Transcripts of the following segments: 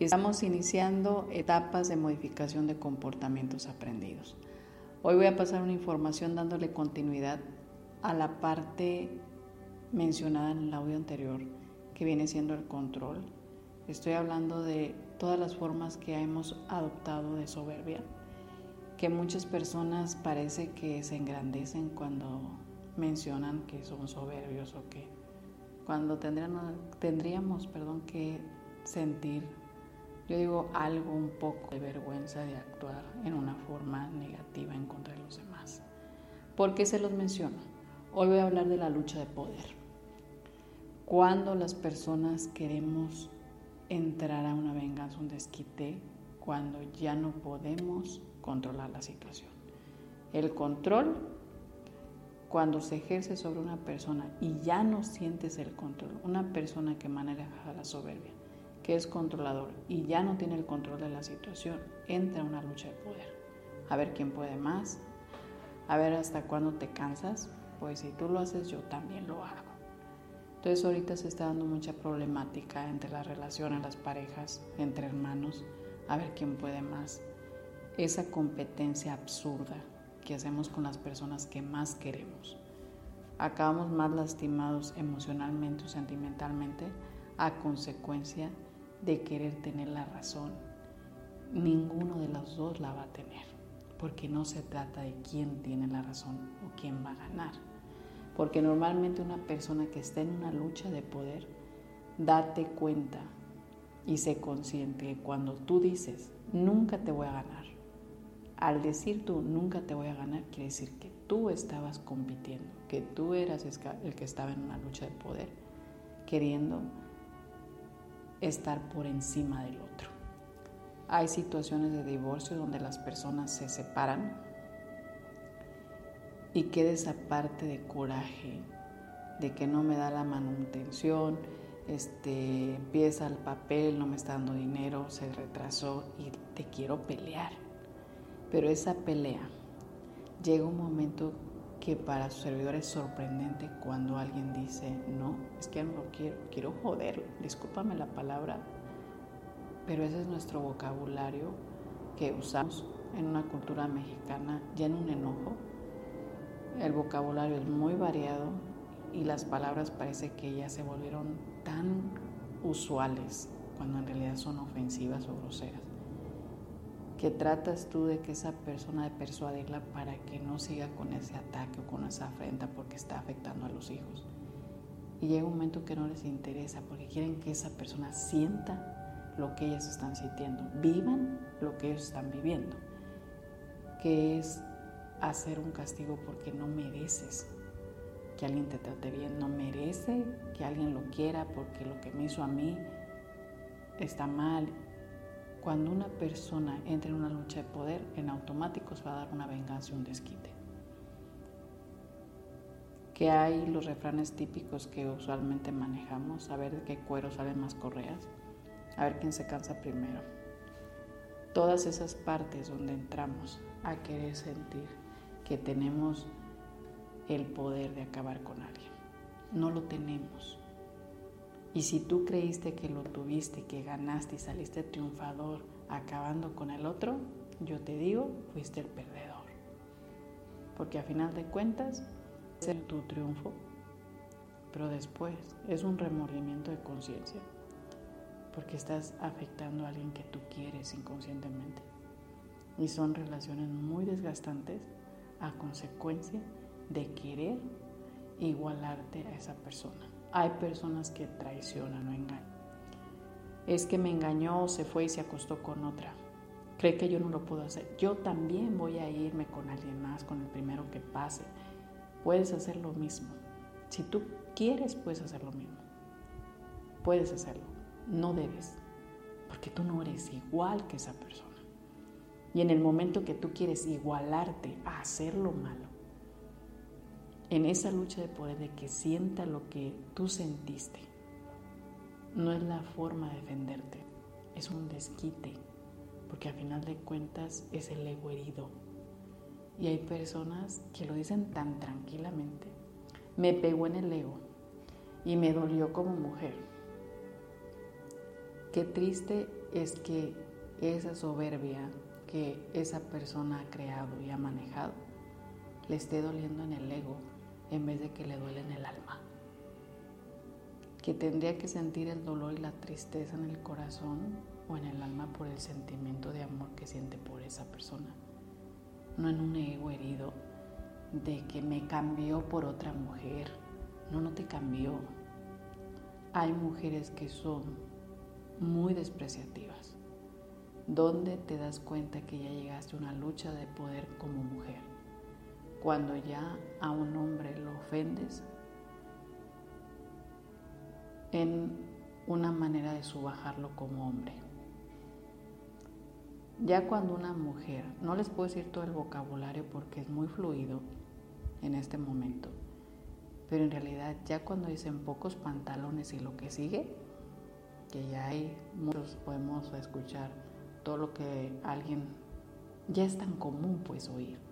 Estamos iniciando etapas de modificación de comportamientos aprendidos. Hoy voy a pasar una información dándole continuidad a la parte mencionada en el audio anterior, que viene siendo el control. Estoy hablando de todas las formas que hemos adoptado de soberbia, que muchas personas parece que se engrandecen cuando mencionan que son soberbios o que cuando tendríamos perdón, que sentir, yo digo, algo un poco de vergüenza de actuar en una forma negativa en contra de los demás. ¿Por qué se los menciono? Hoy voy a hablar de la lucha de poder. Cuando las personas queremos entrar a una venganza, un desquite, cuando ya no podemos controlar la situación. El control cuando se ejerce sobre una persona y ya no sientes el control, una persona que maneja la soberbia, es controlador y ya no tiene el control de la situación, entra una lucha de poder. A ver quién puede más, a ver hasta cuándo te cansas, pues si tú lo haces yo también lo hago. Entonces ahorita se está dando mucha problemática entre las relaciones, las parejas, entre hermanos, a ver quién puede más. Esa competencia absurda que hacemos con las personas que más queremos. Acabamos más lastimados emocionalmente o sentimentalmente a consecuencia de querer tener la razón. Ninguno de los dos la va a tener, porque no se trata de quién tiene la razón o quién va a ganar. Porque normalmente una persona que está en una lucha de poder, date cuenta y sé consciente que cuando tú dices, nunca te voy a ganar, al decir tú nunca te voy a ganar, quiere decir que tú estabas compitiendo, que tú eras el que estaba en una lucha de poder, queriendo estar por encima del otro. Hay situaciones de divorcio donde las personas se separan y queda esa parte de coraje, de que no me da la manutención, este, empieza el papel, no me está dando dinero, se retrasó y te quiero pelear. Pero esa pelea llega un momento que para su servidor es sorprendente cuando alguien dice, no, es que no lo quiero, quiero joderlo, discúlpame la palabra, pero ese es nuestro vocabulario que usamos en una cultura mexicana ya en un enojo. El vocabulario es muy variado y las palabras parece que ya se volvieron tan usuales cuando en realidad son ofensivas o groseras que tratas tú de que esa persona de persuadirla para que no siga con ese ataque o con esa afrenta porque está afectando a los hijos. Y llega un momento que no les interesa porque quieren que esa persona sienta lo que ellas están sintiendo, vivan lo que ellos están viviendo, que es hacer un castigo porque no mereces que alguien te trate bien, no merece que alguien lo quiera porque lo que me hizo a mí está mal cuando una persona entra en una lucha de poder, en automático se va a dar una venganza y un desquite. Que hay los refranes típicos que usualmente manejamos, a ver de qué cuero salen más correas, a ver quién se cansa primero. Todas esas partes donde entramos a querer sentir que tenemos el poder de acabar con alguien. No lo tenemos. Y si tú creíste que lo tuviste, que ganaste y saliste triunfador acabando con el otro, yo te digo, fuiste el perdedor. Porque a final de cuentas, es tu triunfo, pero después es un remordimiento de conciencia, porque estás afectando a alguien que tú quieres inconscientemente. Y son relaciones muy desgastantes a consecuencia de querer igualarte a esa persona. Hay personas que traicionan o engañan. Es que me engañó, se fue y se acostó con otra. Cree que yo no lo puedo hacer. Yo también voy a irme con alguien más, con el primero que pase. Puedes hacer lo mismo. Si tú quieres, puedes hacer lo mismo. Puedes hacerlo. No debes. porque tú no eres igual que esa persona. Y en el momento que tú quieres igualarte a hacer lo malo, en esa lucha de poder de que sienta lo que tú sentiste, no es la forma de defenderte, es un desquite, porque al final de cuentas es el ego herido. Y hay personas que lo dicen tan tranquilamente. Me pegó en el ego y me dolió como mujer. Qué triste es que esa soberbia que esa persona ha creado y ha manejado le esté doliendo en el ego en vez de que le duele en el alma. Que tendría que sentir el dolor y la tristeza en el corazón o en el alma por el sentimiento de amor que siente por esa persona. No en un ego herido de que me cambió por otra mujer. No, no te cambió. Hay mujeres que son muy despreciativas. ¿Dónde te das cuenta que ya llegaste a una lucha de poder como mujer? Cuando ya a un hombre lo ofendes en una manera de subajarlo como hombre. Ya cuando una mujer, no les puedo decir todo el vocabulario porque es muy fluido en este momento, pero en realidad ya cuando dicen pocos pantalones y lo que sigue, que ya hay muchos, podemos escuchar todo lo que alguien, ya es tan común pues oír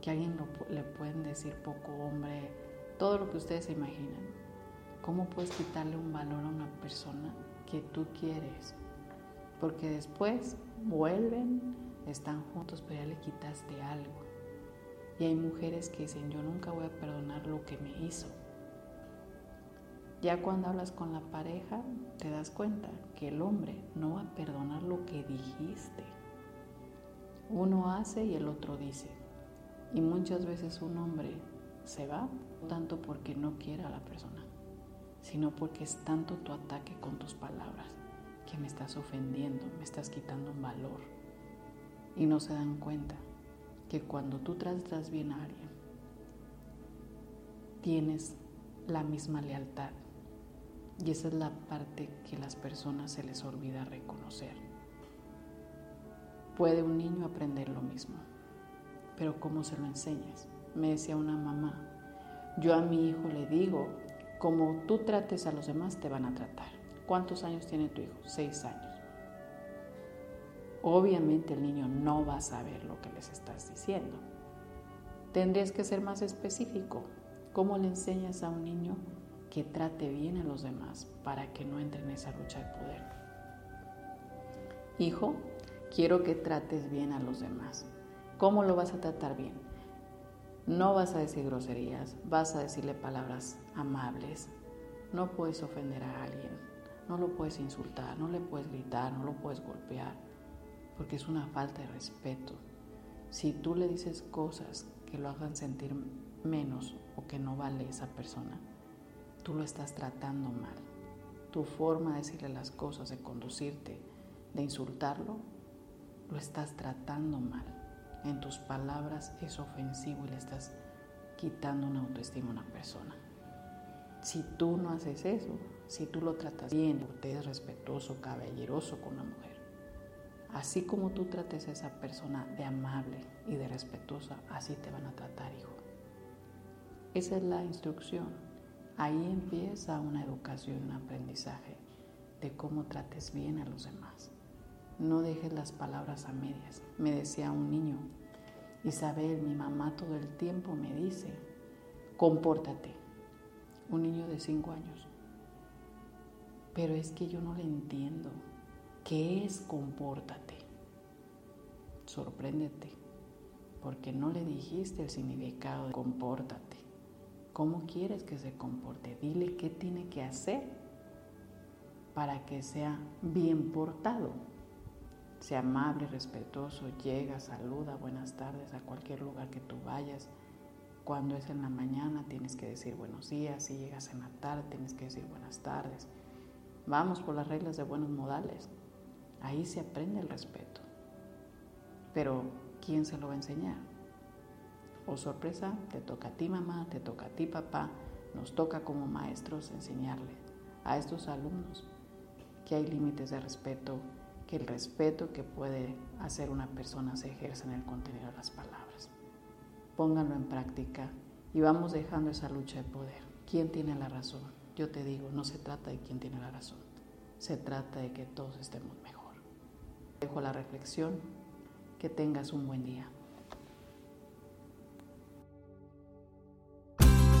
que alguien le pueden decir poco hombre, todo lo que ustedes se imaginan. ¿Cómo puedes quitarle un valor a una persona que tú quieres? Porque después vuelven, están juntos, pero ya le quitaste algo. Y hay mujeres que dicen, yo nunca voy a perdonar lo que me hizo. Ya cuando hablas con la pareja, te das cuenta que el hombre no va a perdonar lo que dijiste. Uno hace y el otro dice. Y muchas veces un hombre se va tanto porque no quiere a la persona, sino porque es tanto tu ataque con tus palabras que me estás ofendiendo, me estás quitando un valor. Y no se dan cuenta que cuando tú tratas bien a alguien, tienes la misma lealtad. Y esa es la parte que las personas se les olvida reconocer. Puede un niño aprender lo mismo pero ¿cómo se lo enseñas? Me decía una mamá, yo a mi hijo le digo, como tú trates a los demás, te van a tratar. ¿Cuántos años tiene tu hijo? Seis años. Obviamente el niño no va a saber lo que les estás diciendo. Tendrías que ser más específico. ¿Cómo le enseñas a un niño que trate bien a los demás para que no entre en esa lucha de poder? Hijo, quiero que trates bien a los demás. ¿Cómo lo vas a tratar bien? No vas a decir groserías, vas a decirle palabras amables. No puedes ofender a alguien, no lo puedes insultar, no le puedes gritar, no lo puedes golpear, porque es una falta de respeto. Si tú le dices cosas que lo hagan sentir menos o que no vale esa persona, tú lo estás tratando mal. Tu forma de decirle las cosas, de conducirte, de insultarlo, lo estás tratando mal en tus palabras es ofensivo y le estás quitando una autoestima a una persona. Si tú no haces eso, si tú lo tratas bien, es respetuoso, caballeroso con la mujer, así como tú trates a esa persona de amable y de respetuosa, así te van a tratar, hijo. Esa es la instrucción. Ahí empieza una educación, un aprendizaje de cómo trates bien a los demás. No dejes las palabras a medias. Me decía un niño, Isabel, mi mamá todo el tiempo me dice, compórtate. Un niño de cinco años. Pero es que yo no le entiendo. ¿Qué es compórtate? Sorpréndete, porque no le dijiste el significado de compórtate. ¿Cómo quieres que se comporte? Dile qué tiene que hacer para que sea bien portado. Sea amable, respetuoso, llega, saluda, buenas tardes a cualquier lugar que tú vayas. Cuando es en la mañana tienes que decir buenos días, si llegas en la tarde tienes que decir buenas tardes. Vamos por las reglas de buenos modales. Ahí se aprende el respeto. Pero ¿quién se lo va a enseñar? O oh, sorpresa, te toca a ti mamá, te toca a ti papá, nos toca como maestros enseñarle a estos alumnos que hay límites de respeto, que el respeto que puede hacer una persona se ejerce en el contenido de las palabras. Pónganlo en práctica y vamos dejando esa lucha de poder. ¿Quién tiene la razón? Yo te digo, no se trata de quién tiene la razón, se trata de que todos estemos mejor. Dejo la reflexión, que tengas un buen día.